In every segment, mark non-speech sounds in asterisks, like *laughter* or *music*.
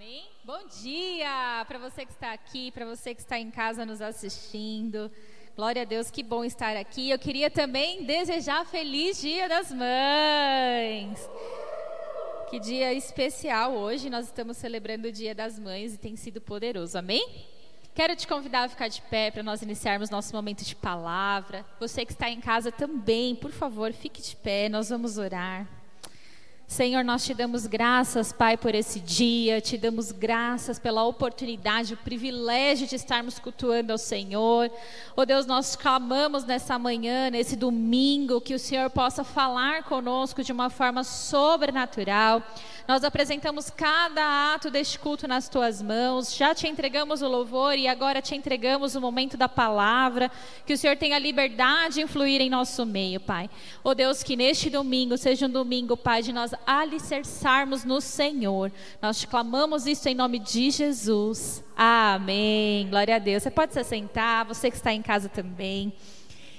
Amém? Bom dia para você que está aqui, para você que está em casa nos assistindo. Glória a Deus, que bom estar aqui. Eu queria também desejar feliz Dia das Mães. Que dia especial hoje, nós estamos celebrando o Dia das Mães e tem sido poderoso, amém? Quero te convidar a ficar de pé para nós iniciarmos nosso momento de palavra. Você que está em casa também, por favor, fique de pé, nós vamos orar. Senhor, nós te damos graças, Pai, por esse dia, te damos graças pela oportunidade, o privilégio de estarmos cultuando ao Senhor. Oh Deus, nós clamamos nessa manhã, nesse domingo, que o Senhor possa falar conosco de uma forma sobrenatural. Nós apresentamos cada ato deste culto nas tuas mãos, já te entregamos o louvor e agora te entregamos o momento da palavra. Que o Senhor tenha liberdade de influir em nosso meio, Pai. Oh Deus, que neste domingo seja um domingo, Pai, de nós alicerçarmos no Senhor. Nós te clamamos isso em nome de Jesus. Amém. Glória a Deus. Você pode se sentar, você que está em casa também.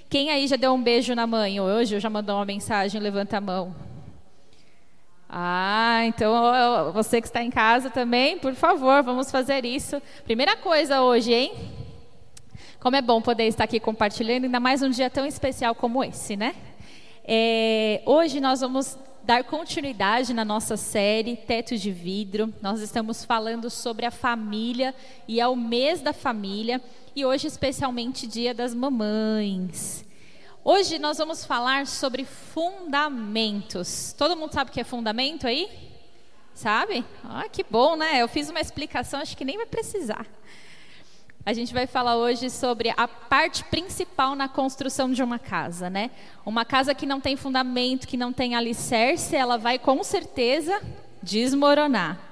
Quem aí já deu um beijo na mãe hoje ou já mandou uma mensagem? Levanta a mão. Ah, então você que está em casa também, por favor, vamos fazer isso. Primeira coisa hoje, hein? Como é bom poder estar aqui compartilhando, ainda mais um dia tão especial como esse, né? É, hoje nós vamos dar continuidade na nossa série Teto de Vidro. Nós estamos falando sobre a família e é o mês da família e hoje especialmente Dia das Mamães. Hoje nós vamos falar sobre fundamentos. Todo mundo sabe o que é fundamento aí? Sabe? Ah, que bom, né? Eu fiz uma explicação, acho que nem vai precisar. A gente vai falar hoje sobre a parte principal na construção de uma casa, né? Uma casa que não tem fundamento, que não tem alicerce, ela vai com certeza desmoronar.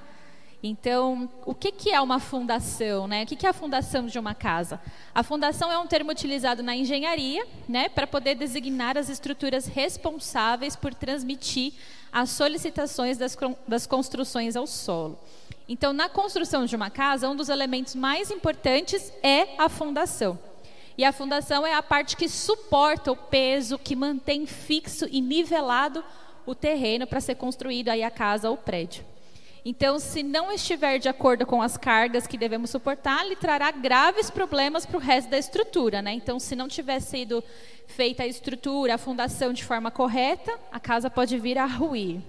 Então, o que, que é uma fundação? Né? O que, que é a fundação de uma casa? A fundação é um termo utilizado na engenharia né, para poder designar as estruturas responsáveis por transmitir as solicitações das, das construções ao solo. Então, na construção de uma casa, um dos elementos mais importantes é a fundação. E a fundação é a parte que suporta o peso, que mantém fixo e nivelado o terreno para ser construído aí a casa ou o prédio. Então, se não estiver de acordo com as cargas que devemos suportar, lhe trará graves problemas para o resto da estrutura. Né? Então, se não tiver sido feita a estrutura, a fundação de forma correta, a casa pode vir a ruir.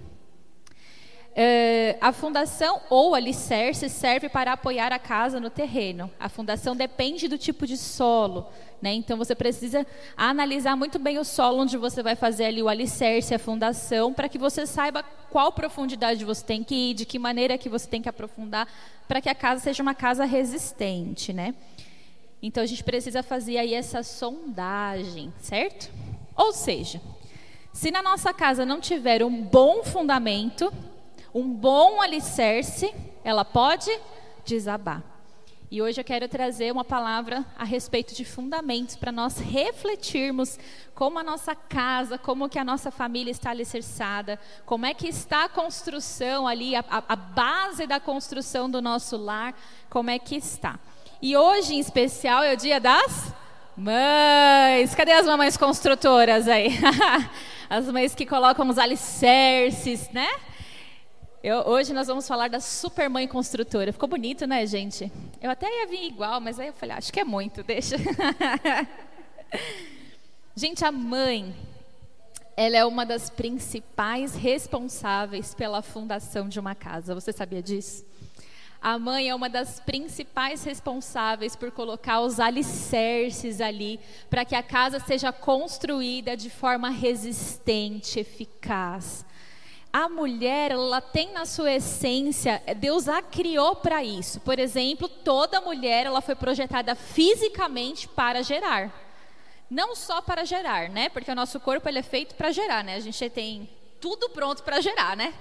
Uh, a fundação ou alicerce serve para apoiar a casa no terreno. A fundação depende do tipo de solo. Né? Então você precisa analisar muito bem o solo onde você vai fazer ali o alicerce, a fundação, para que você saiba qual profundidade você tem que ir, de que maneira que você tem que aprofundar, para que a casa seja uma casa resistente. Né? Então a gente precisa fazer aí essa sondagem, certo? Ou seja, se na nossa casa não tiver um bom fundamento, um bom alicerce, ela pode desabar. E hoje eu quero trazer uma palavra a respeito de fundamentos para nós refletirmos como a nossa casa, como que a nossa família está alicerçada, como é que está a construção ali, a, a base da construção do nosso lar, como é que está. E hoje, em especial, é o dia das mães. Cadê as mamães construtoras aí? *laughs* as mães que colocam os alicerces, né? Eu, hoje nós vamos falar da supermãe construtora. Ficou bonito, né, gente? Eu até ia vir igual, mas aí eu falei, ah, acho que é muito, deixa. *laughs* gente, a mãe, ela é uma das principais responsáveis pela fundação de uma casa. Você sabia disso? A mãe é uma das principais responsáveis por colocar os alicerces ali, para que a casa seja construída de forma resistente, eficaz. A mulher, ela tem na sua essência, Deus a criou para isso. Por exemplo, toda mulher, ela foi projetada fisicamente para gerar. Não só para gerar, né? Porque o nosso corpo ele é feito para gerar, né? A gente tem tudo pronto para gerar, né?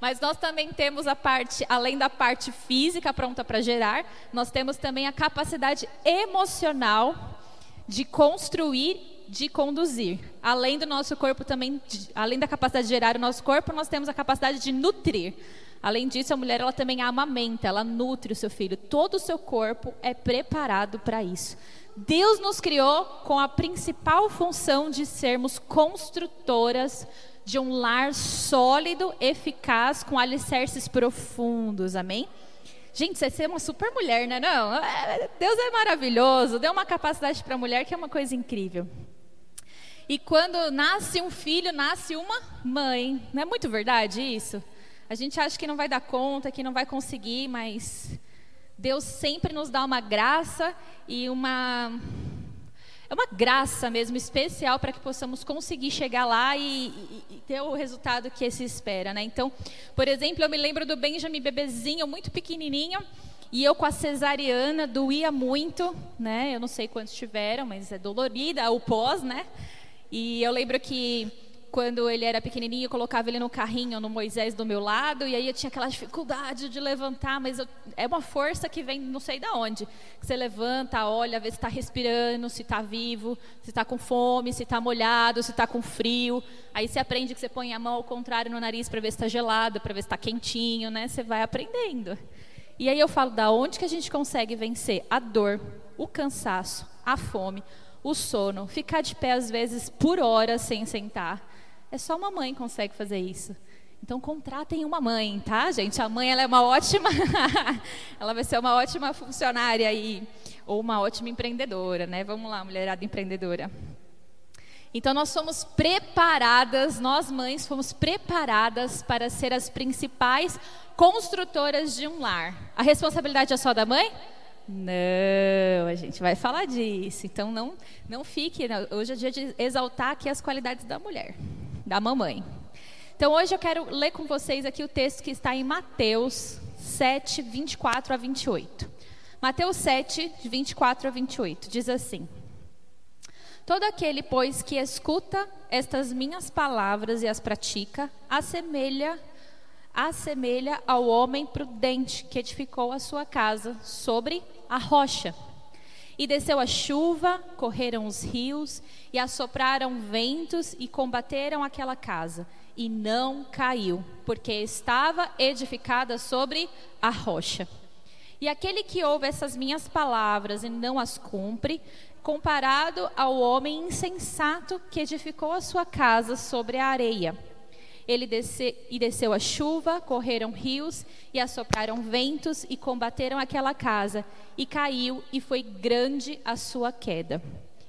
Mas nós também temos a parte, além da parte física pronta para gerar, nós temos também a capacidade emocional de construir de conduzir. Além do nosso corpo também, além da capacidade de gerar o nosso corpo, nós temos a capacidade de nutrir. Além disso, a mulher ela também amamenta, ela nutre o seu filho. Todo o seu corpo é preparado para isso. Deus nos criou com a principal função de sermos construtoras de um lar sólido, eficaz, com alicerces profundos. Amém? Gente, você é uma super mulher, né? Não, é, Deus é maravilhoso, deu uma capacidade para a mulher que é uma coisa incrível. E quando nasce um filho, nasce uma mãe. Não é muito verdade isso? A gente acha que não vai dar conta, que não vai conseguir, mas Deus sempre nos dá uma graça e uma é uma graça mesmo especial para que possamos conseguir chegar lá e, e, e, ter o resultado que se espera, né? Então, por exemplo, eu me lembro do Benjamin bebezinho, muito pequenininho, e eu com a cesariana doía muito, né? Eu não sei quantos tiveram, mas é dolorida o pós, né? E eu lembro que quando ele era pequenininho, eu colocava ele no carrinho no Moisés do meu lado, e aí eu tinha aquela dificuldade de levantar, mas eu, é uma força que vem não sei de onde. Que você levanta, olha, vê se está respirando, se está vivo, se está com fome, se está molhado, se está com frio. Aí você aprende que você põe a mão ao contrário no nariz para ver se está gelado, para ver se está quentinho, né? Você vai aprendendo. E aí eu falo, da onde que a gente consegue vencer a dor, o cansaço, a fome, o sono, ficar de pé às vezes por horas sem sentar é só uma mãe consegue fazer isso. Então contratem uma mãe, tá, gente? A mãe ela é uma ótima, *laughs* ela vai ser uma ótima funcionária aí, ou uma ótima empreendedora, né? Vamos lá, mulherada empreendedora. Então nós somos preparadas, nós mães fomos preparadas para ser as principais construtoras de um lar. A responsabilidade é só da mãe? Não, a gente vai falar disso. Então não, não fique. Hoje é dia de exaltar aqui as qualidades da mulher da mamãe. Então hoje eu quero ler com vocês aqui o texto que está em Mateus 7, 24 a 28. Mateus 7, de 24 a 28, diz assim: Todo aquele, pois, que escuta estas minhas palavras e as pratica, assemelha, assemelha ao homem prudente que edificou a sua casa sobre a rocha. E desceu a chuva, correram os rios, e assopraram ventos e combateram aquela casa. E não caiu, porque estava edificada sobre a rocha. E aquele que ouve essas minhas palavras e não as cumpre, comparado ao homem insensato que edificou a sua casa sobre a areia. Ele desce, e desceu a chuva, correram rios e assopraram ventos e combateram aquela casa, e caiu, e foi grande a sua queda.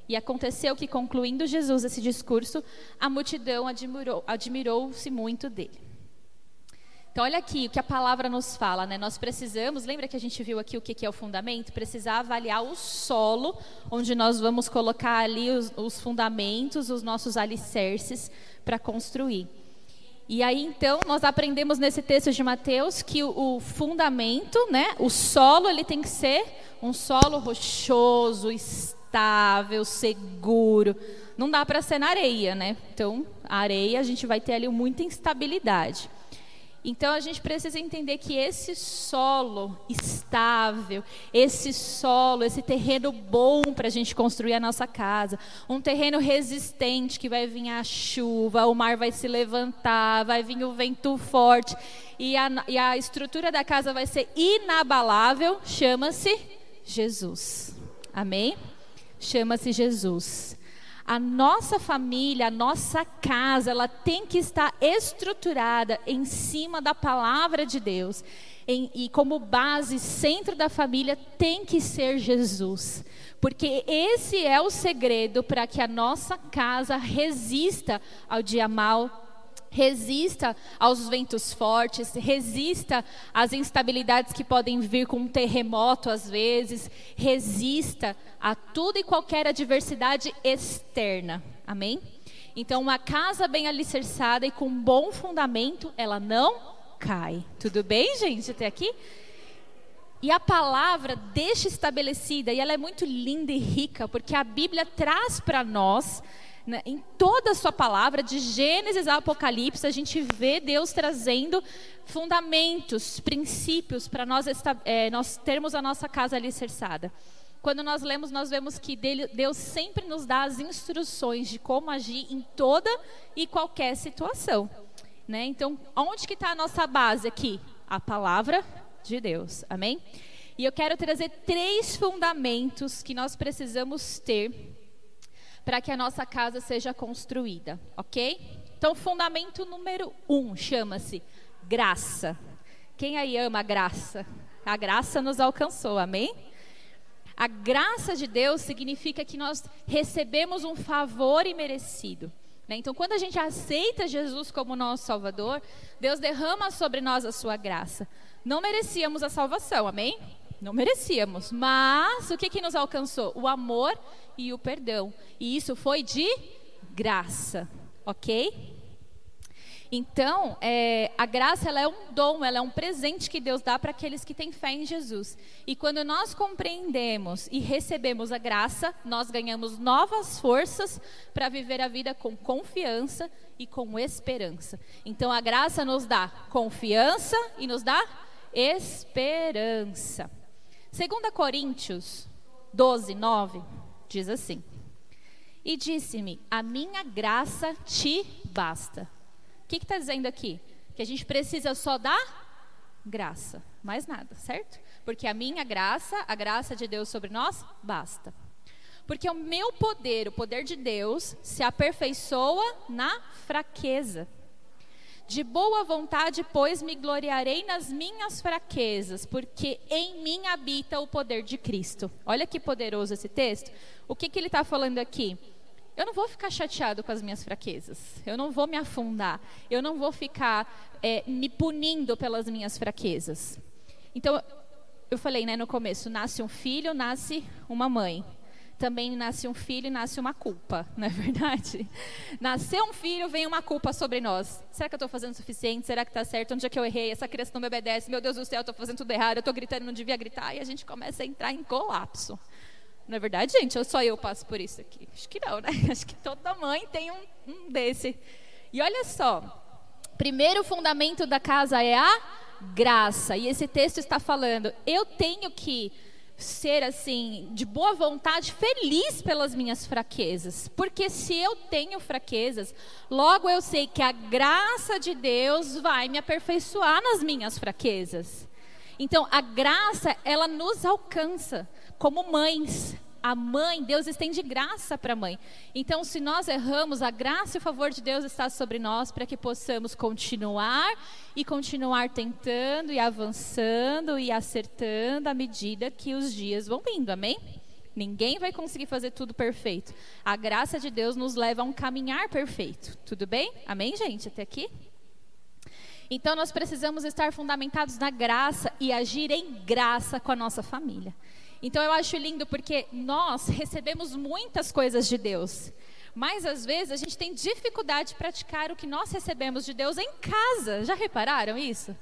E aconteceu que, concluindo Jesus esse discurso, a multidão admirou-se admirou muito dele. Então, olha aqui o que a palavra nos fala, né? Nós precisamos, lembra que a gente viu aqui o que é o fundamento? Precisar avaliar o solo, onde nós vamos colocar ali os, os fundamentos, os nossos alicerces para construir. E aí então nós aprendemos nesse texto de Mateus que o, fundamento, né, o solo, ele tem que ser um solo rochoso, estável, seguro. Não dá para ser na areia, né? Então, a areia a gente vai ter ali muita instabilidade. Então a gente precisa entender que esse solo estável, esse solo, esse terreno bom para a gente construir a nossa casa, um terreno resistente que vai vir a chuva, o mar vai se levantar, vai vir o vento forte e a, e a estrutura da casa vai ser inabalável, chama-se Jesus. Amém? Chama-se Jesus a nossa família, a nossa casa, ela tem que estar estruturada em cima da palavra de Deus. Em, e como base, centro da família tem que ser Jesus. Porque esse é o segredo para que a nossa casa resista ao dia mal, resista aos ventos fortes, resista às instabilidades que podem vir com um terremoto às vezes, resista a tudo e qualquer adversidade externa. Amém? Então, uma casa bem alicerçada e com bom fundamento, ela não cai. Tudo bem, gente, até aqui? E a palavra deixa estabelecida, e ela é muito linda e rica, porque a Bíblia traz para nós né, em toda a sua palavra, de Gênesis a Apocalipse, a gente vê Deus trazendo fundamentos, princípios para nós, é, nós termos a nossa casa alicerçada. Quando nós lemos, nós vemos que Deus sempre nos dá as instruções de como agir em toda e qualquer situação. Né? Então, onde que está a nossa base aqui? A palavra de Deus. Amém? E eu quero trazer três fundamentos que nós precisamos ter para que a nossa casa seja construída, ok? Então, fundamento número um chama-se graça. Quem aí ama a graça? A graça nos alcançou, amém? A graça de Deus significa que nós recebemos um favor imerecido. Né? Então, quando a gente aceita Jesus como nosso Salvador, Deus derrama sobre nós a sua graça. Não merecíamos a salvação, amém? Não merecíamos, mas o que, que nos alcançou? O amor e o perdão. E isso foi de graça, ok? Então, é, a graça ela é um dom, ela é um presente que Deus dá para aqueles que têm fé em Jesus. E quando nós compreendemos e recebemos a graça, nós ganhamos novas forças para viver a vida com confiança e com esperança. Então, a graça nos dá confiança e nos dá esperança. 2 Coríntios 12, 9 diz assim: E disse-me: A minha graça te basta o que está dizendo aqui? Que a gente precisa só da graça, mais nada, certo? Porque a minha graça, a graça de Deus sobre nós, basta. Porque o meu poder, o poder de Deus, se aperfeiçoa na fraqueza. De boa vontade, pois, me gloriarei nas minhas fraquezas, porque em mim habita o poder de Cristo. Olha que poderoso esse texto. O que, que ele está falando aqui? Eu não vou ficar chateado com as minhas fraquezas. Eu não vou me afundar. Eu não vou ficar é, me punindo pelas minhas fraquezas. Então, eu falei né, no começo: nasce um filho, nasce uma mãe. Também nasce um filho e nasce uma culpa, *laughs* não é verdade? Nascer um filho, vem uma culpa sobre nós. Será que eu estou fazendo o suficiente? Será que está certo? Onde é que eu errei? Essa criança não me obedece. Meu Deus do céu, estou fazendo tudo errado. Eu estou gritando, não devia gritar. E a gente começa a entrar em colapso. Não é verdade, gente? Ou só eu passo por isso aqui? Acho que não, né? *laughs* Acho que toda mãe tem um, um desse. E olha só, primeiro fundamento da casa é a graça. E esse texto está falando, eu tenho que ser assim, de boa vontade, feliz pelas minhas fraquezas. Porque se eu tenho fraquezas, logo eu sei que a graça de Deus vai me aperfeiçoar nas minhas fraquezas. Então, a graça, ela nos alcança como mães. A mãe, Deus estende graça para a mãe. Então, se nós erramos, a graça e o favor de Deus está sobre nós para que possamos continuar e continuar tentando e avançando e acertando à medida que os dias vão vindo. Amém? Ninguém vai conseguir fazer tudo perfeito. A graça de Deus nos leva a um caminhar perfeito. Tudo bem? Amém, gente? Até aqui? Então, nós precisamos estar fundamentados na graça e agir em graça com a nossa família. Então eu acho lindo porque nós recebemos muitas coisas de Deus. Mas às vezes a gente tem dificuldade de praticar o que nós recebemos de Deus em casa. Já repararam isso?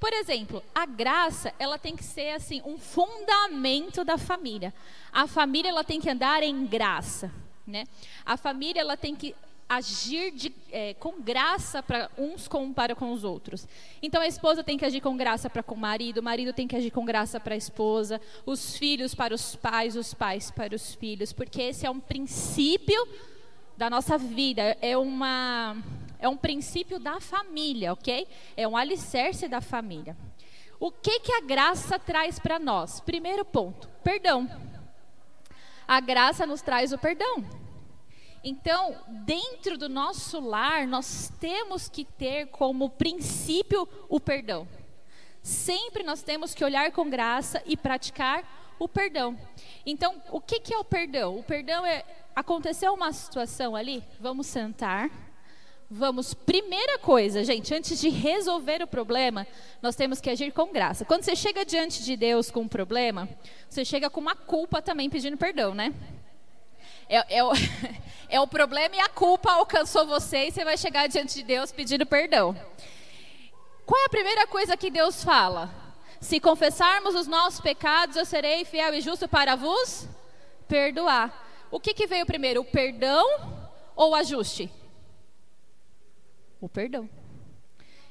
Por exemplo, a graça, ela tem que ser assim um fundamento da família. A família ela tem que andar em graça, né? A família ela tem que agir de, é, com graça para uns com, para com os outros. Então a esposa tem que agir com graça para com o marido, o marido tem que agir com graça para a esposa, os filhos para os pais, os pais para os filhos, porque esse é um princípio da nossa vida, é uma é um princípio da família, ok? É um alicerce da família. O que que a graça traz para nós? Primeiro ponto, perdão. A graça nos traz o perdão. Então, dentro do nosso lar, nós temos que ter como princípio o perdão. Sempre nós temos que olhar com graça e praticar o perdão. Então, o que, que é o perdão? O perdão é aconteceu uma situação ali, vamos sentar. Vamos, primeira coisa, gente, antes de resolver o problema, nós temos que agir com graça. Quando você chega diante de Deus com um problema, você chega com uma culpa também pedindo perdão, né? É, é, o, *laughs* é o problema e a culpa alcançou você e você vai chegar diante de Deus pedindo perdão. Qual é a primeira coisa que Deus fala? Se confessarmos os nossos pecados, eu serei fiel e justo para vos perdoar. O que, que veio primeiro, o perdão ou o ajuste? O perdão.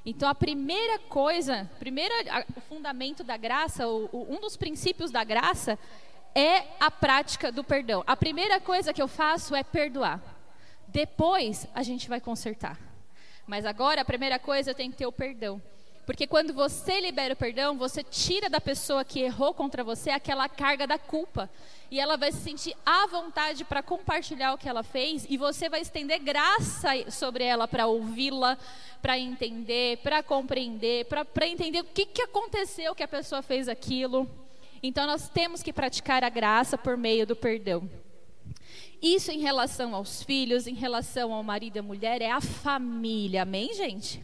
Então, a primeira coisa, primeira, o fundamento da graça, o, o, um dos princípios da graça é a prática do perdão. A primeira coisa que eu faço é perdoar. Depois a gente vai consertar. Mas agora a primeira coisa eu tenho que ter o perdão. Porque quando você libera o perdão, você tira da pessoa que errou contra você aquela carga da culpa. E ela vai se sentir à vontade para compartilhar o que ela fez. E você vai estender graça sobre ela para ouvi-la, para entender, para compreender, para entender o que, que aconteceu que a pessoa fez aquilo. Então nós temos que praticar a graça por meio do perdão. Isso em relação aos filhos, em relação ao marido e à mulher, é a família. Amém, gente?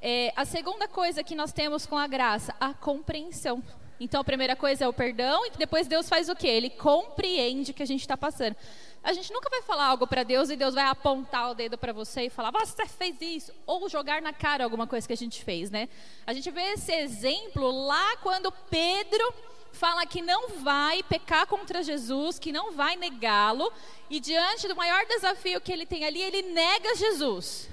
É, a segunda coisa que nós temos com a graça, a compreensão. Então a primeira coisa é o perdão e depois Deus faz o quê? Ele compreende que a gente está passando. A gente nunca vai falar algo para Deus e Deus vai apontar o dedo para você e falar, você fez isso, ou jogar na cara alguma coisa que a gente fez, né? A gente vê esse exemplo lá quando Pedro fala que não vai pecar contra Jesus, que não vai negá-lo, e diante do maior desafio que ele tem ali, ele nega Jesus.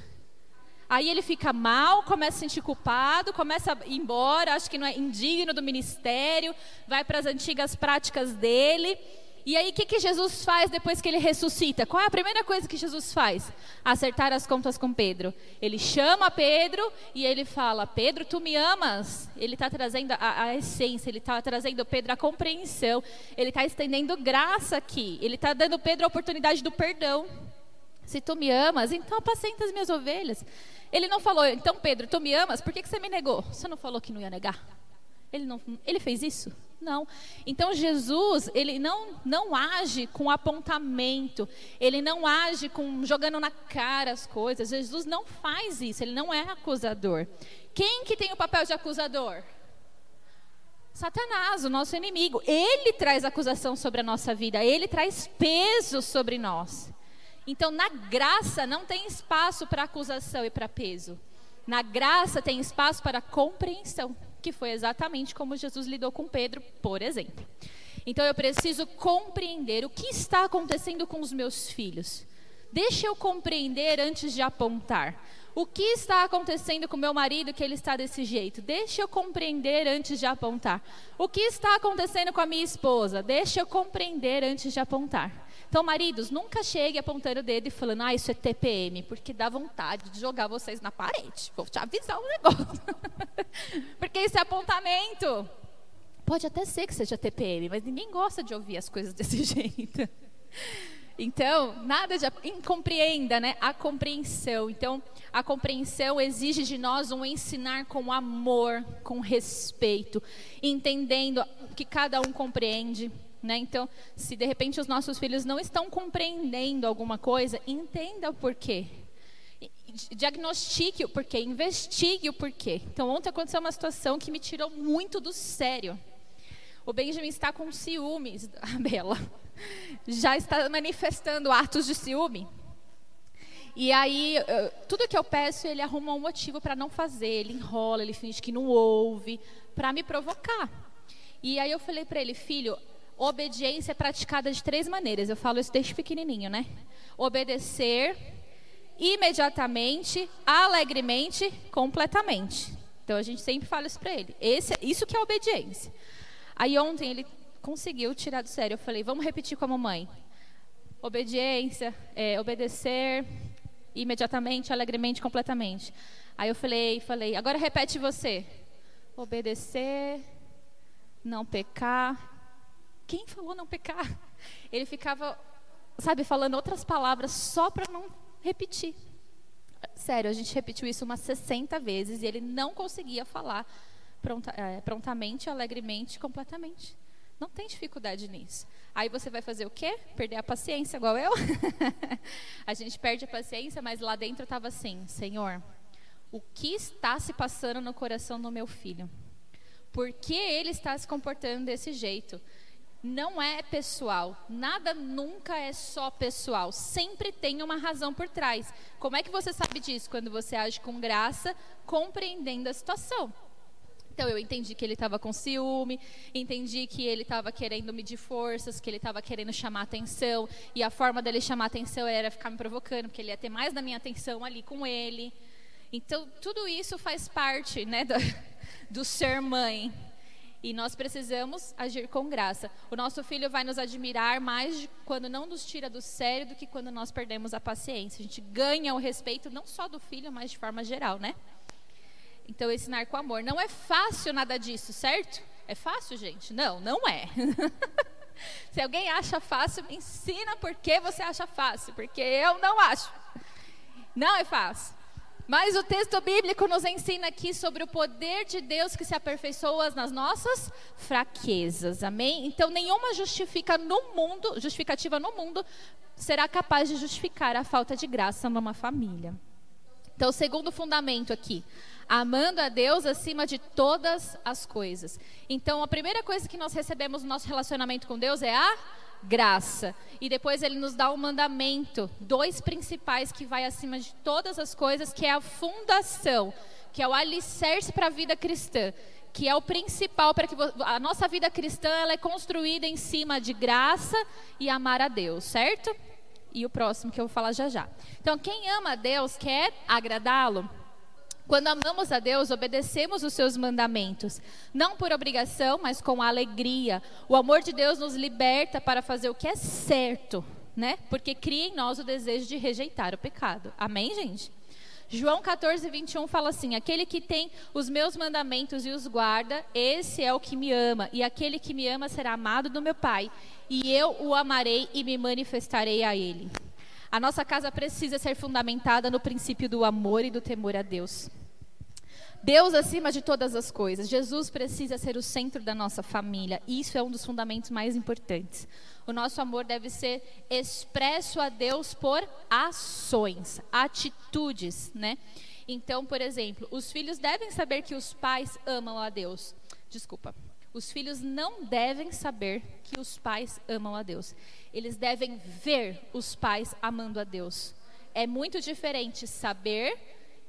Aí ele fica mal, começa a se sentir culpado, começa a ir embora, acha que não é indigno do ministério, vai para as antigas práticas dele. E aí, o que, que Jesus faz depois que ele ressuscita? Qual é a primeira coisa que Jesus faz? Acertar as contas com Pedro. Ele chama Pedro e ele fala: Pedro, tu me amas? Ele está trazendo a, a, essência, ele está trazendo Pedro a compreensão, ele está estendendo graça aqui, ele está dando Pedro a oportunidade do perdão. Se tu me amas, então apacenta as minhas ovelhas. Ele não falou, então Pedro, tu me amas? Por que, que você me negou? Você não falou que não ia negar? Ele, não, ele fez isso? Não. Então Jesus, ele não, não age com apontamento, ele não age com jogando na cara as coisas. Jesus não faz isso, ele não é acusador. Quem que tem o papel de acusador? Satanás, o nosso inimigo. Ele traz acusação sobre a nossa vida, ele traz peso sobre nós. Então, na graça não tem espaço para acusação e para peso. Na graça tem espaço para compreensão que foi exatamente como Jesus lidou com Pedro, por exemplo. Então eu preciso compreender o que está acontecendo com os meus filhos. Deixa eu compreender antes de apontar. O que está acontecendo com meu marido que ele está desse jeito? Deixa eu compreender antes de apontar. O que está acontecendo com a minha esposa? Deixa eu compreender antes de apontar. Então, maridos, nunca chegue apontando o dedo e falando, ah, isso é TPM, porque dá vontade de jogar vocês na parede. Vou te avisar um negócio. *laughs* porque isso é apontamento. Pode até ser que seja TPM, mas ninguém gosta de ouvir as coisas desse *laughs* jeito. Então, nada de compreenda, né? A compreensão. Então, a compreensão exige de nós um ensinar com amor, com respeito, entendendo que cada um compreende, né? Então, se de repente os nossos filhos não estão compreendendo alguma coisa, entenda o porquê. Diagnostique o porquê, investigue o porquê. Então, ontem aconteceu uma situação que me tirou muito do sério. O Benjamin está com ciúmes, a *laughs* Bela já está manifestando atos de ciúme. E aí, tudo que eu peço, ele arruma um motivo para não fazer. Ele enrola, ele finge que não ouve, para me provocar. E aí eu falei para ele, filho, obediência é praticada de três maneiras. Eu falo isso desde pequenininho, né? Obedecer imediatamente, alegremente, completamente. Então a gente sempre fala isso para ele. Esse, isso que é obediência. Aí ontem ele conseguiu tirar do sério. Eu falei, vamos repetir com a mamãe. Obediência, é, obedecer imediatamente, alegremente, completamente. Aí eu falei, falei, agora repete você. Obedecer, não pecar. Quem falou não pecar? Ele ficava, sabe, falando outras palavras só para não repetir. Sério, a gente repetiu isso umas 60 vezes e ele não conseguia falar pronta, é, prontamente, alegremente, completamente. Não tem dificuldade nisso. Aí você vai fazer o quê? Perder a paciência, igual eu? *laughs* a gente perde a paciência, mas lá dentro estava assim: Senhor, o que está se passando no coração do meu filho? Por que ele está se comportando desse jeito? Não é pessoal, nada nunca é só pessoal, sempre tem uma razão por trás. Como é que você sabe disso? Quando você age com graça, compreendendo a situação. Então eu entendi que ele estava com ciúme, entendi que ele estava querendo medir forças, que ele estava querendo chamar atenção, e a forma dele chamar atenção era ficar me provocando, porque ele ia ter mais da minha atenção ali com ele. Então tudo isso faz parte, né, *laughs* do, do ser mãe. E nós precisamos agir com graça. O nosso filho vai nos admirar mais quando não nos tira do sério do que quando nós perdemos a paciência. A gente ganha o respeito não só do filho, mas de forma geral, né? Então, ensinar com amor. Não é fácil nada disso, certo? É fácil, gente? Não, não é. *laughs* Se alguém acha fácil, ensina por que você acha fácil, porque eu não acho. Não é fácil. Mas o texto bíblico nos ensina aqui sobre o poder de Deus que se aperfeiçoa nas nossas fraquezas. Amém? Então nenhuma justifica no mundo, justificativa no mundo será capaz de justificar a falta de graça numa família. Então, o segundo fundamento aqui, amando a Deus acima de todas as coisas. Então, a primeira coisa que nós recebemos no nosso relacionamento com Deus é a graça. E depois ele nos dá um mandamento, dois principais que vai acima de todas as coisas, que é a fundação, que é o alicerce para a vida cristã, que é o principal para que a nossa vida cristã ela é construída em cima de graça e amar a Deus, certo? E o próximo que eu vou falar já já. Então, quem ama a Deus quer agradá-lo. Quando amamos a Deus, obedecemos os seus mandamentos, não por obrigação, mas com alegria. O amor de Deus nos liberta para fazer o que é certo, né? Porque cria em nós o desejo de rejeitar o pecado. Amém, gente? João 14, 21 fala assim: Aquele que tem os meus mandamentos e os guarda, esse é o que me ama, e aquele que me ama será amado do meu Pai, e eu o amarei e me manifestarei a ele. A nossa casa precisa ser fundamentada no princípio do amor e do temor a Deus. Deus acima de todas as coisas. Jesus precisa ser o centro da nossa família. Isso é um dos fundamentos mais importantes. O nosso amor deve ser expresso a Deus por ações, atitudes, né? Então, por exemplo, os filhos devem saber que os pais amam a Deus. Desculpa. Os filhos não devem saber que os pais amam a Deus. Eles devem ver os pais amando a Deus. É muito diferente saber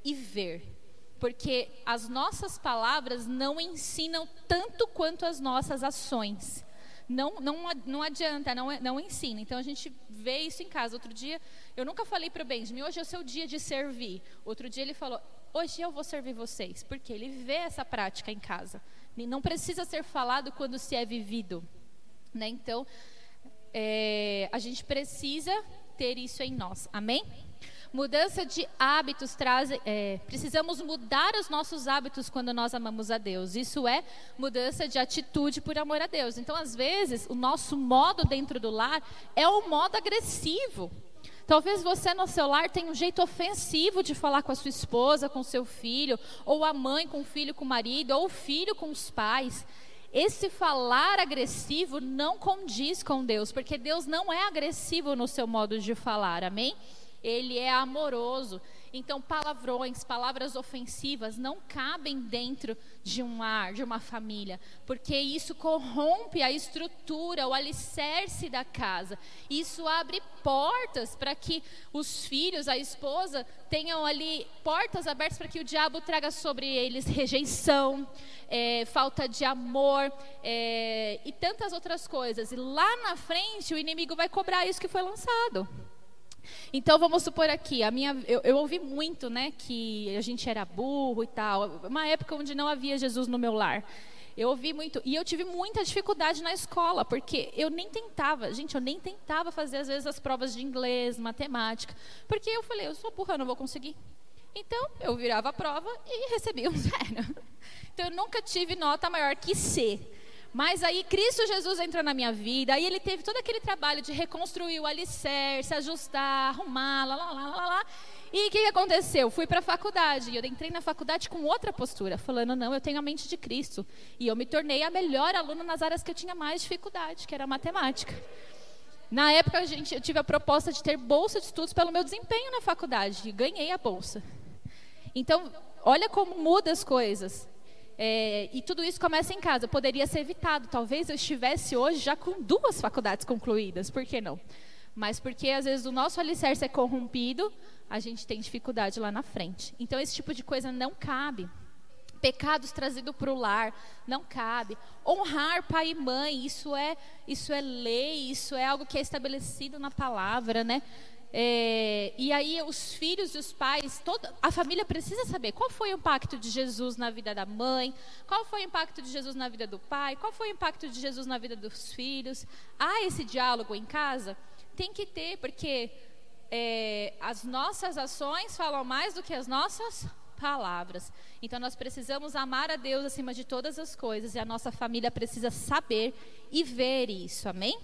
e ver. Porque as nossas palavras não ensinam tanto quanto as nossas ações. Não, não, não adianta, não, não ensina. Então a gente vê isso em casa. Outro dia, eu nunca falei para o Benjamin, hoje é o seu dia de servir. Outro dia ele falou, hoje eu vou servir vocês. Porque ele vê essa prática em casa. Não precisa ser falado quando se é vivido. Né? Então, é, a gente precisa ter isso em nós. Amém? Mudança de hábitos traz. É, precisamos mudar os nossos hábitos quando nós amamos a Deus. Isso é mudança de atitude por amor a Deus. Então, às vezes, o nosso modo dentro do lar é o modo agressivo. Talvez você no seu lar tenha um jeito ofensivo de falar com a sua esposa, com seu filho, ou a mãe com o filho, com o marido, ou o filho com os pais. Esse falar agressivo não condiz com Deus, porque Deus não é agressivo no seu modo de falar, amém? Ele é amoroso. Então, palavrões, palavras ofensivas não cabem dentro de um ar, de uma família, porque isso corrompe a estrutura, o alicerce da casa. Isso abre portas para que os filhos, a esposa, tenham ali portas abertas para que o diabo traga sobre eles rejeição, é, falta de amor é, e tantas outras coisas. E lá na frente, o inimigo vai cobrar isso que foi lançado. Então vamos supor aqui, a minha, eu, eu, ouvi muito, né, que a gente era burro e tal. Uma época onde não havia Jesus no meu lar. Eu ouvi muito e eu tive muita dificuldade na escola porque eu nem tentava, gente, eu nem tentava fazer às vezes as provas de inglês, matemática, porque eu falei, eu sou burra, eu não vou conseguir. Então eu virava a prova e recebia um *laughs* zero. Então eu nunca tive nota maior que C. Mas aí Cristo Jesus entrou na minha vida, aí ele teve todo aquele trabalho de reconstruir o alicerce, ajustar, arrumar, lá, lá, lá, lá, lá. E o que, aconteceu? Fui para a faculdade, e eu entrei na faculdade com outra postura, falando, não, eu tenho a mente de Cristo. E eu me tornei a melhor aluna nas áreas que eu tinha mais dificuldade, que era matemática. Na época, a gente, eu tive a proposta de ter bolsa de estudos pelo meu desempenho na faculdade, e ganhei a bolsa. Então, olha como muda as coisas. É, e tudo isso começa em casa. Poderia ser evitado. Talvez eu estivesse hoje já com duas faculdades concluídas. Por que não? Mas porque às vezes o nosso alicerce é corrompido, a gente tem dificuldade lá na frente. Então esse tipo de coisa não cabe. Pecados trazidos para o lar não cabe. Honrar pai e mãe, isso é isso é lei, isso é algo que é estabelecido na palavra, né? É, e aí os filhos e os pais, toda a família precisa saber qual foi o impacto de Jesus na vida da mãe, qual foi o impacto de Jesus na vida do pai, qual foi o impacto de Jesus na vida dos filhos. Há esse diálogo em casa? Tem que ter, porque é, as nossas ações falam mais do que as nossas palavras. Então nós precisamos amar a Deus acima de todas as coisas e a nossa família precisa saber e ver isso. Amém?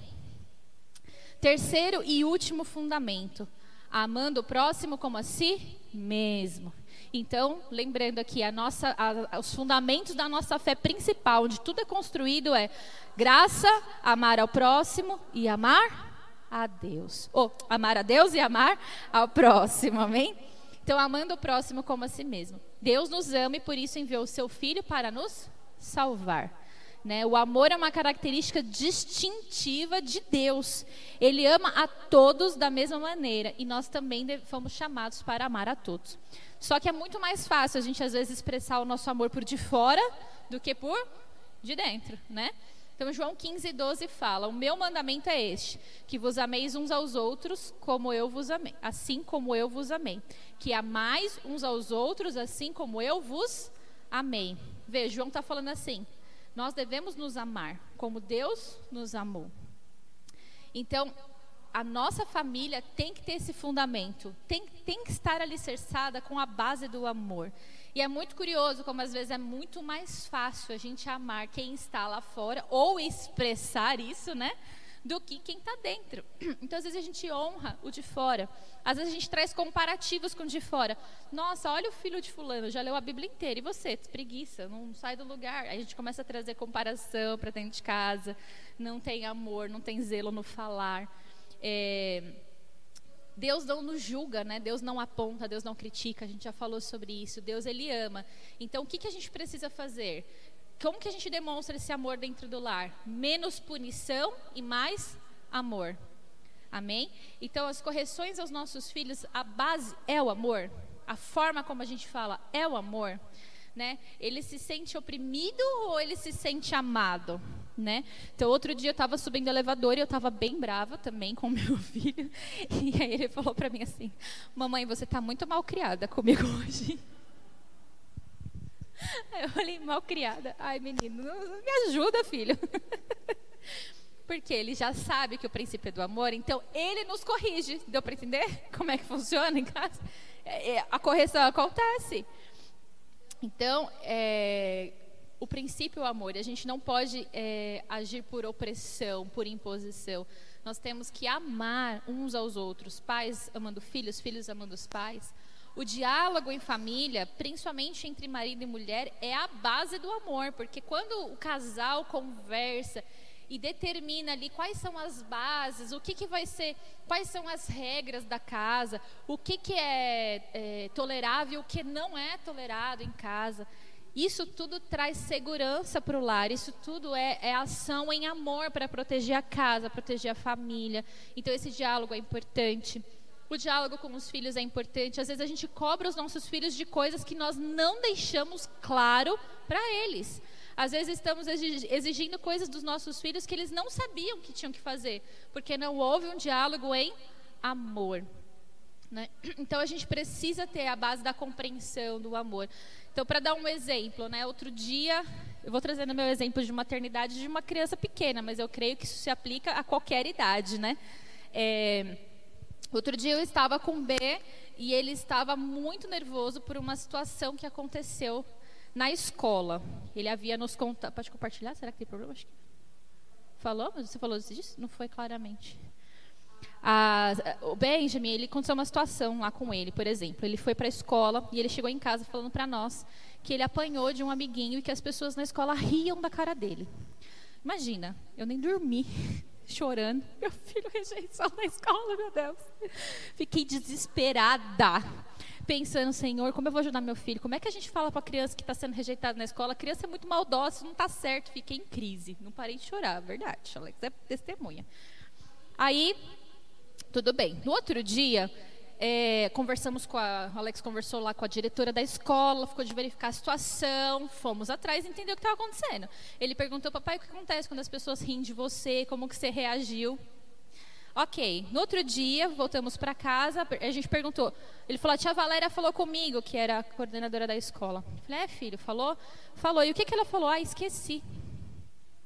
Terceiro e último fundamento: amando o próximo como a si mesmo. Então, lembrando aqui, a nossa, a, os fundamentos da nossa fé principal, onde tudo é construído, é graça, amar ao próximo e amar a Deus. Ou amar a Deus e amar ao próximo, amém? Então, amando o próximo como a si mesmo. Deus nos ama e por isso enviou o seu filho para nos salvar. Né? O amor é uma característica distintiva de Deus. Ele ama a todos da mesma maneira e nós também fomos chamados para amar a todos. Só que é muito mais fácil a gente às vezes expressar o nosso amor por de fora do que por de dentro, né? Então João 15, 12 fala: O meu mandamento é este, que vos ameis uns aos outros como eu vos amei, assim como eu vos amei. Que amais uns aos outros assim como eu vos amei. Veja, João está falando assim: nós devemos nos amar como Deus nos amou. Então, a nossa família tem que ter esse fundamento, tem, tem que estar alicerçada com a base do amor. E é muito curioso como às vezes é muito mais fácil a gente amar quem está lá fora ou expressar isso, né? Do que quem está dentro. *clears throat* Então, às vezes a gente honra o de fora. Às vezes a gente traz comparativos com o de fora. Nossa, olha o filho de fulano, já leu a Bíblia inteira. E você? Preguiça, não sai do lugar. Aí a gente começa a trazer comparação para dentro de casa. Não tem amor, não tem zelo no falar. É, Deus não nos julga, né? Deus não aponta, Deus não critica. A gente já falou sobre isso. Deus ele ama. Então, o que, que a gente precisa fazer? Como que a gente demonstra esse amor dentro do lar? Menos punição e mais amor. Amém? Então, as correções aos nossos filhos, a base é o amor. A forma como a gente fala é o amor. Né? Ele se sente oprimido ou ele se sente amado? né? Então, outro dia eu estava subindo o elevador e eu estava bem brava também com meu *laughs* filho. E aí ele falou para mim assim: Mamãe, você está muito mal criada comigo hoje. Aí *laughs* eu falei: Mal criada? Ai, menino, me ajuda, filho. *laughs* Porque ele já sabe que o princípio é do amor, então ele nos corrige. Deu para entender *laughs* como é que funciona em casa? É, é, a correção acontece. Então, é, o princípio é o amor. A gente não pode é, agir por opressão, por imposição. Nós temos que amar uns aos outros. Pais amando filhos, filhos amando os pais. O diálogo em família, principalmente entre marido e mulher, é a base do amor, porque quando o casal conversa e determina ali quais são as bases, o que, que vai ser, quais são as regras da casa, o que, que é, é tolerável, o que não é tolerado em casa. Isso tudo traz segurança para o lar, isso tudo é, é ação em amor para proteger a casa, proteger a família. Então, esse diálogo é importante. O diálogo com os filhos é importante. Às vezes a gente cobra os nossos filhos de coisas que nós não deixamos claro para eles. Às vezes estamos exigindo coisas dos nossos filhos que eles não sabiam que tinham que fazer, porque não houve um diálogo em amor. Né? Então a gente precisa ter a base da compreensão, do amor. Então, para dar um exemplo, né, outro dia, eu vou trazendo meu exemplo de maternidade de uma criança pequena, mas eu creio que isso se aplica a qualquer idade, né? É, outro dia eu estava com B e ele estava muito nervoso por uma situação que aconteceu na escola. Ele havia nos contado. Pode compartilhar? Será que tem problema? Acho que... Falou? Você falou disso? Não foi claramente. A, o Benjamin, ele aconteceu uma situação lá com ele, por exemplo. Ele foi para a escola e ele chegou em casa falando para nós que ele apanhou de um amiguinho e que as pessoas na escola riam da cara dele. Imagina, eu nem dormi, *laughs* chorando. *laughs* Meu filho rejeição na escola, meu Deus. Fiquei desesperada, pensando, Senhor, como eu vou ajudar meu filho? Como é que a gente fala para a criança que está sendo rejeitada na escola? A criança é muito maldosa, isso não está certo. Fiquei em crise. Não parei de chorar, verdade. Alex é testemunha. Aí tudo bem. No outro dia, é, conversamos com a. O Alex conversou lá com a diretora da escola, ficou de verificar a situação, fomos atrás e entendeu o que estava acontecendo. Ele perguntou, papai, o que acontece quando as pessoas riem de você? Como que você reagiu? Ok, no outro dia, voltamos para casa, a gente perguntou. Ele falou, a tia Valéria falou comigo, que era a coordenadora da escola. Eu falei, é, filho, falou? Falou. E o que, que ela falou? Ah, esqueci.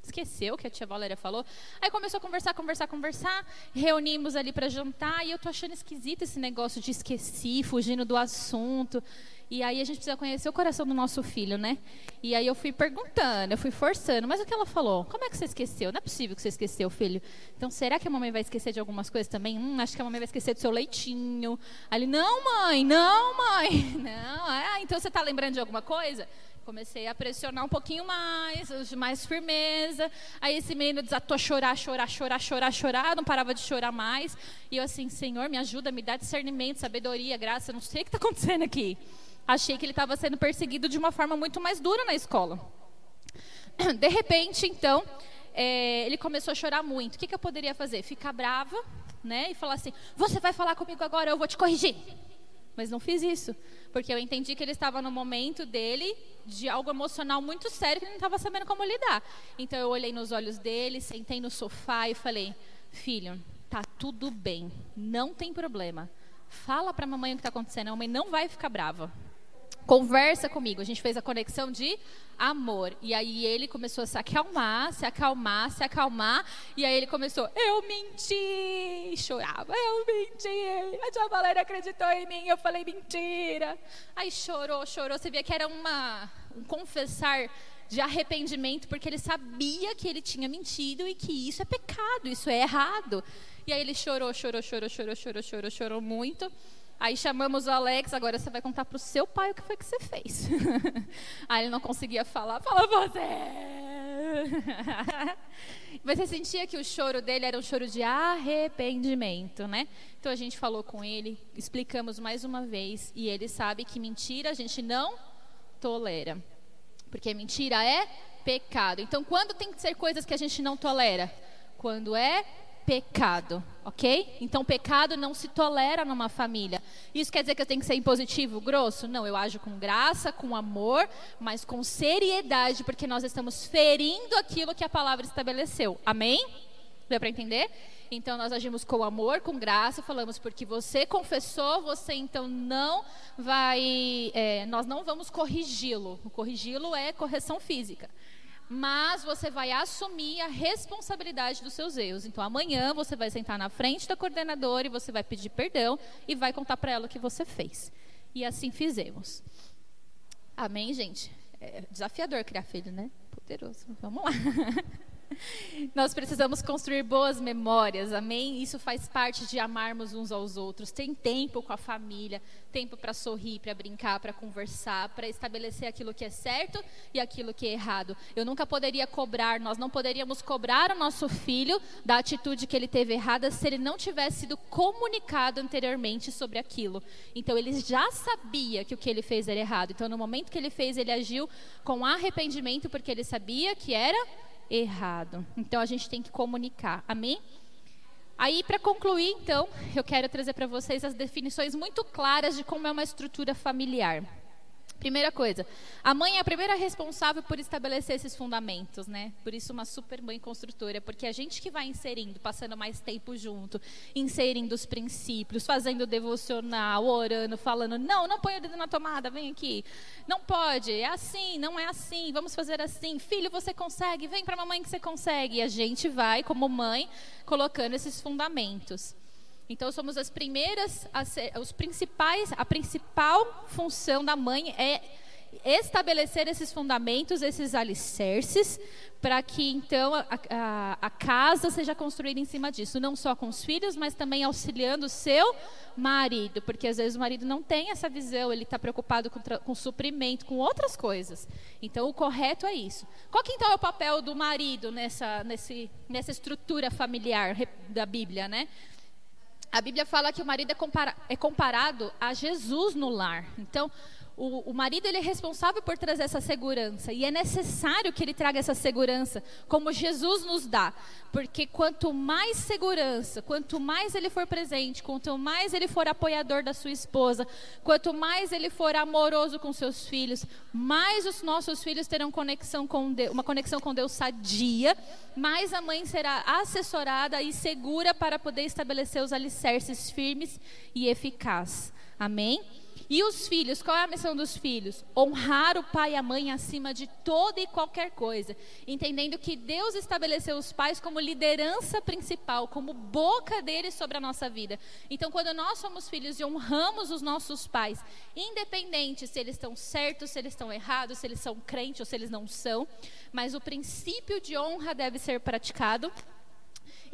Esqueceu que a tia Valéria falou. Aí começou a conversar, conversar, conversar. Reunimos ali para jantar e eu tô achando esquisito esse negócio de esqueci, fugindo do assunto. E aí a gente precisa conhecer o coração do nosso filho, né? E aí eu fui perguntando, eu fui forçando. Mas o que ela falou? Como é que você esqueceu? Não é possível que você esqueceu, filho. Então, será que a mamãe vai esquecer de algumas coisas também? Hum, acho que a mamãe vai esquecer do seu leitinho. Ele, não, mãe, não, mãe. *laughs* Não, ah, então você está lembrando de alguma coisa? Comecei a pressionar um pouquinho mais, mais firmeza. Aí esse menino desatou a chorar, chorar, chorar, chorar, chorar, não parava de chorar mais. E eu assim, Senhor, me ajuda, me dá discernimento, sabedoria, graça, não sei o que está acontecendo aqui achei que ele estava sendo perseguido de uma forma muito mais dura na escola. *clears throat* De repente, então, é, ele começou a chorar muito. O que, que eu poderia fazer? Ficar brava, né? E falar assim: Você vai falar comigo agora, eu vou te corrigir. Mas não fiz isso, porque eu entendi que ele estava no momento dele de algo emocional muito sério que ele não estava sabendo como lidar. Então eu olhei nos olhos dele, sentei no sofá e falei: Filho, tá tudo bem, não tem problema. Fala para mamãe o que está acontecendo, a mamãe não vai ficar brava conversa comigo. A gente fez a conexão de amor. E aí ele começou a se acalmar, se acalmar, se acalmar. E aí ele começou, eu menti! Chorava, eu menti! A tia Valéria acreditou em mim, eu falei mentira. Aí chorou, chorou. Você via que era uma, um confessar de arrependimento, porque ele sabia que ele tinha mentido e que isso é pecado, isso é errado. E aí ele chorou, chorou, chorou, chorou, chorou, chorou, chorou muito. Aí chamamos o Alex, agora você vai contar para o seu pai o que foi que você fez. *laughs* Aí ele não conseguia falar, fala você. *laughs* Você sentia que o choro dele era um choro de arrependimento, né? Então a gente falou com ele, explicamos mais uma vez, e ele sabe que mentira a gente não tolera. Porque mentira é pecado. Então quando tem que ser coisas que a gente não tolera? Quando é pecado, ok? Então, pecado não se tolera numa família. Isso quer dizer que eu tenho que ser impositivo, grosso? Não, eu ajo com graça, com amor, mas com seriedade, porque nós estamos ferindo aquilo que a palavra estabeleceu. Amém? Deu para entender? Então, nós agimos com amor, com graça, falamos porque você confessou, você então não vai, é, nós não vamos corrigi-lo. Corrigi-lo é correção física mas você vai assumir a responsabilidade dos seus erros. Então, amanhã você vai sentar na frente da coordenadora e você vai pedir perdão e vai contar para ela o que você fez. E assim fizemos. Amém, gente? É desafiador criar filho, né? Poderoso. Vamos lá. *laughs* Nós precisamos construir boas memórias, amém? Isso faz parte de amarmos uns aos outros. Tem tempo com a família, tempo para sorrir, para brincar, para conversar, para estabelecer aquilo que é certo e aquilo que é errado. Eu nunca poderia cobrar, nós não poderíamos cobrar o nosso filho da atitude que ele teve errada se ele não tivesse sido comunicado anteriormente sobre aquilo. Então ele já sabia que o que ele fez era errado. Então no momento que ele fez, ele agiu com arrependimento porque ele sabia que era errado. Então a gente tem que comunicar. Amém? Aí, para concluir, então, eu quero trazer para vocês as definições muito claras de como é uma estrutura familiar. Primeira coisa, a mãe é a primeira responsável por estabelecer esses fundamentos, né? Por isso uma super mãe construtora, porque a gente que vai inserindo, passando mais tempo junto, inserindo os princípios, fazendo devocional, orando, falando, não, não põe o dedo na tomada, vem aqui. Não pode, é assim, não é assim, vamos fazer assim. Filho, você consegue, vem para mamãe que você consegue. E a gente vai, como mãe, colocando esses fundamentos. Então somos as primeiras, ser, os principais, a principal função da mãe é estabelecer esses fundamentos, esses alicerces, para que então a, a, a, casa seja construída em cima disso, não só com os filhos, mas também auxiliando o seu marido, porque às vezes o marido não tem essa visão, ele está preocupado com, com suprimento, com outras coisas. Então o correto é isso. Qual que então é o papel do marido nessa, nesse, nessa estrutura familiar da Bíblia, né? A Bíblia fala que o marido é, compara é comparado a Jesus no lar. Então, o, o, marido ele é responsável por trazer essa segurança e é necessário que ele traga essa segurança, como Jesus nos dá, porque quanto mais segurança, quanto mais ele for presente, quanto mais ele for apoiador da sua esposa, quanto mais ele for amoroso com seus filhos, mais os nossos filhos terão conexão com Deus, uma conexão com Deus sadia, mais a mãe será assessorada e segura para poder estabelecer os alicerces firmes e eficazes. Amém? E os filhos, qual é a missão dos filhos? Honrar o pai e a mãe acima de toda e qualquer coisa, entendendo que Deus estabeleceu os pais como liderança principal, como boca deles sobre a nossa vida. Então, quando nós somos filhos e honramos os nossos pais, independente se eles estão certos, se eles estão errados, se eles são crentes ou se eles não são, mas o princípio de honra deve ser praticado.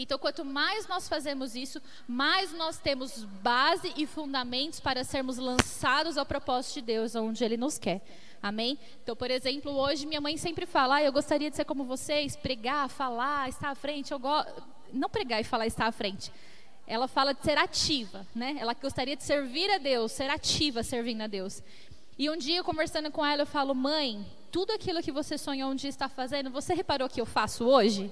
Então, quanto mais nós fazemos isso, mais nós temos base e fundamentos para sermos lançados ao propósito de Deus, onde Ele nos quer. Amém? Então, por exemplo, hoje minha mãe sempre fala: ah, eu gostaria de ser como vocês, pregar, falar, estar à frente. Eu go... Não pregar e falar estar à frente. Ela fala de ser ativa, né? Ela gostaria de servir a Deus, ser ativa servindo a Deus. E um dia, conversando com ela, eu falo: mãe, tudo aquilo que você sonhou um dia estar fazendo, você reparou que eu faço hoje?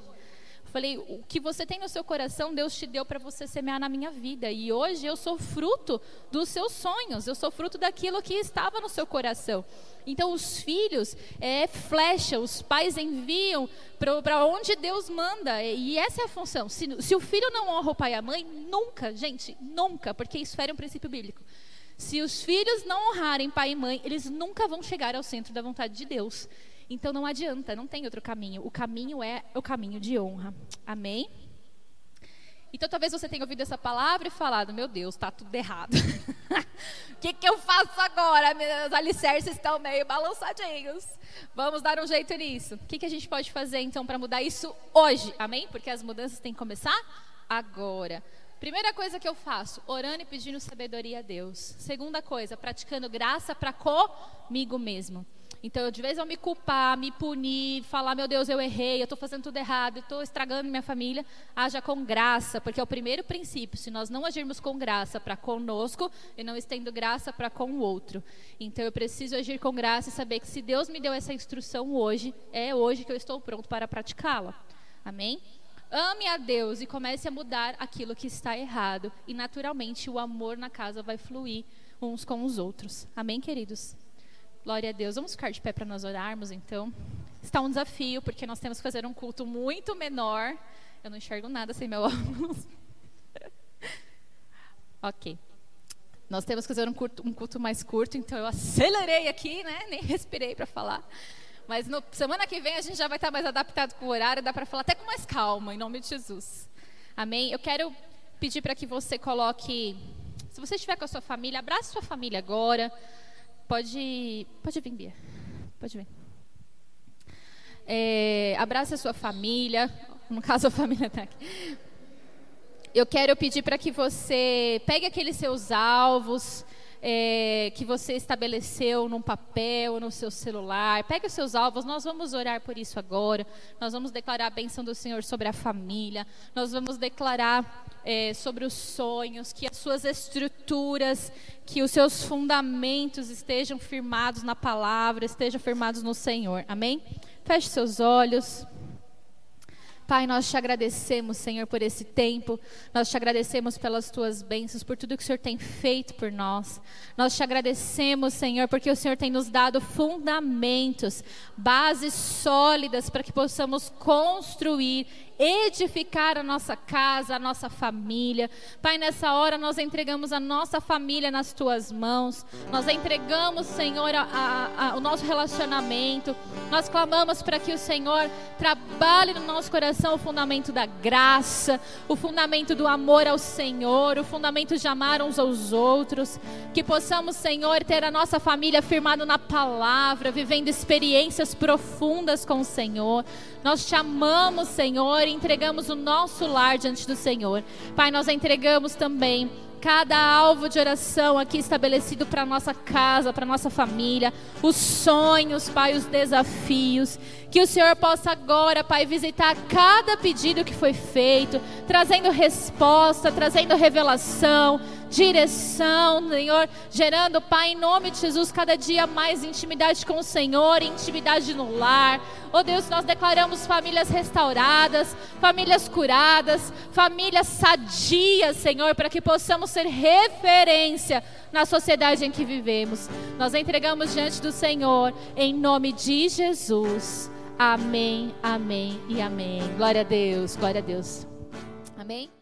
Falei, o que você tem no seu coração, Deus te deu para você semear na minha vida. E hoje eu sou fruto dos seus sonhos, eu sou fruto daquilo que estava no seu coração. Então, os filhos é flecha, os pais enviam para onde Deus manda. E essa é a função. Se, se o filho não honra o pai e a mãe, nunca, gente, nunca, porque isso fere um princípio bíblico. Se os filhos não honrarem pai e mãe, eles nunca vão chegar ao centro da vontade de Deus. Então não adianta, não tem outro caminho. O caminho é o caminho de honra. Amém? Então talvez você tenha ouvido essa palavra e falado: Meu Deus, está tudo errado. *laughs* O que, que eu faço agora? Meus alicerces estão meio balançadinhos. Vamos dar um jeito nisso. O que, que a gente pode fazer então para mudar isso hoje? Amém? Porque as mudanças têm que começar agora. Primeira coisa que eu faço, orando e pedindo sabedoria a Deus. Segunda coisa, praticando graça para comigo mesmo. Então, de vez eu me culpar, me punir, falar, meu Deus, eu errei, eu estou fazendo tudo errado, eu estou estragando minha família, haja com graça, porque é o primeiro princípio. Se nós não agirmos com graça para conosco, eu não estendo graça para com o outro. Então, eu preciso agir com graça e saber que se Deus me deu essa instrução hoje, é hoje que eu estou pronto para praticá-la. Amém? Ame a Deus e comece a mudar aquilo que está errado. E naturalmente o amor na casa vai fluir uns com os outros. Amém, queridos? Glória a Deus. Vamos ficar de pé para nós orarmos, então. Está um desafio, porque nós temos que fazer um culto muito menor. Eu não enxergo nada sem meu *laughs* óculos. ok. Nós temos que fazer um culto, um culto, mais curto, então eu acelerei aqui, né? Nem respirei para falar. Mas no, semana que vem a gente já vai estar mais adaptado com o horário, dá para falar até com mais calma, em nome de Jesus. Amém? Eu quero pedir para que você coloque, se você estiver com a sua família, abrace sua família agora. Pode, pode vir, Bia. Pode vir. É, abraça a sua família. No caso, a família está aqui. Eu quero pedir para que você pegue aqueles seus alvos, é, que você estabeleceu num papel, no seu celular. Pegue os seus alvos, nós vamos orar por isso agora. Nós vamos declarar a bênção do Senhor sobre a família. Nós vamos declarar é, sobre os sonhos, que as suas estruturas, que os seus fundamentos estejam firmados na palavra, estejam firmados no Senhor. Amém? Feche seus olhos. Pai, nós te agradecemos, Senhor, por esse tempo. Nós te agradecemos pelas tuas bênçãos, por tudo que o Senhor tem feito por nós. Nós te agradecemos, Senhor, porque o Senhor tem nos dado fundamentos, bases sólidas para que possamos construir edificar a nossa casa, a nossa família. Pai, nessa hora nós entregamos a nossa família nas tuas mãos. Nós entregamos, Senhor, a, a, a, o nosso relacionamento. Nós clamamos para que o Senhor trabalhe no nosso coração o fundamento da graça, o fundamento do amor ao Senhor, o fundamento de amar uns aos outros. Que possamos, Senhor, ter a nossa família firmada na palavra, vivendo experiências profundas com o Senhor. Nós te amamos, Senhor, e entregamos o nosso lar diante do Senhor. Pai, nós entregamos também cada alvo de oração aqui estabelecido para nossa casa, para nossa família, os sonhos, Pai, os desafios. Que o Senhor possa agora, Pai, visitar cada pedido que foi feito, trazendo resposta, trazendo revelação, direção, Senhor, gerando, Pai, em nome de Jesus, cada dia mais intimidade com o Senhor, intimidade no lar. Oh Deus, nós declaramos famílias restauradas, famílias curadas, famílias sadias, Senhor, para que possamos ser referência na sociedade em que vivemos. Nós entregamos diante do Senhor, em nome de Jesus. Amém, amém e amém. Glória a Deus, glória a Deus. Amém.